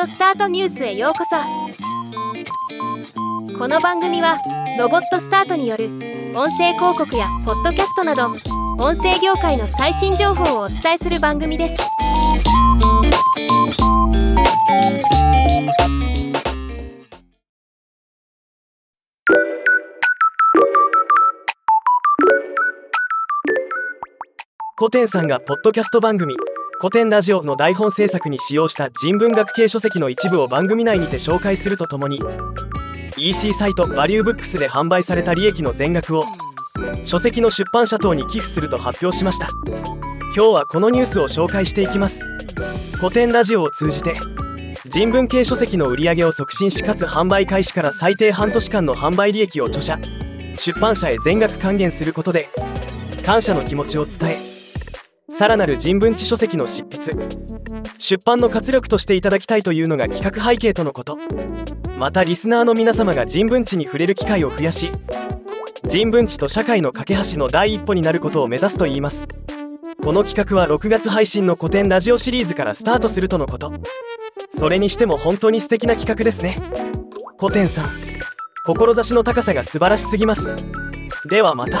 オスタートニュースへようこそ。この番組はロボットスタートによる音声広告やポッドキャストなど音声業界の最新情報をお伝えする番組です。古典さんがポッドキャスト番組古典ラジオの台本制作に使用した人文学系書籍の一部を番組内にて紹介するとともに EC サイトバリューブックスで販売された利益の全額を書籍の出版社等に寄付すると発表しました。今日はこのニュースを紹介していきます。古典ラジオを通じて人文系書籍の売り上げを促進しかつ販売開始から最低半年間の販売利益を著者出版社へ全額還元することで感謝の気持ちを伝えさらなる人文知書籍の執筆。出版の活力としていただきたいというのが企画背景とのこと。またリスナーの皆様が人文知に触れる機会を増やし人文知と社会の架け橋の第一歩になることを目指すといいます。この企画は6月配信の古典ラジオシリーズからスタートするとのこと。それにしても本当に素敵な企画ですね。古典さん志の高さが素晴らしすぎます。ではまた。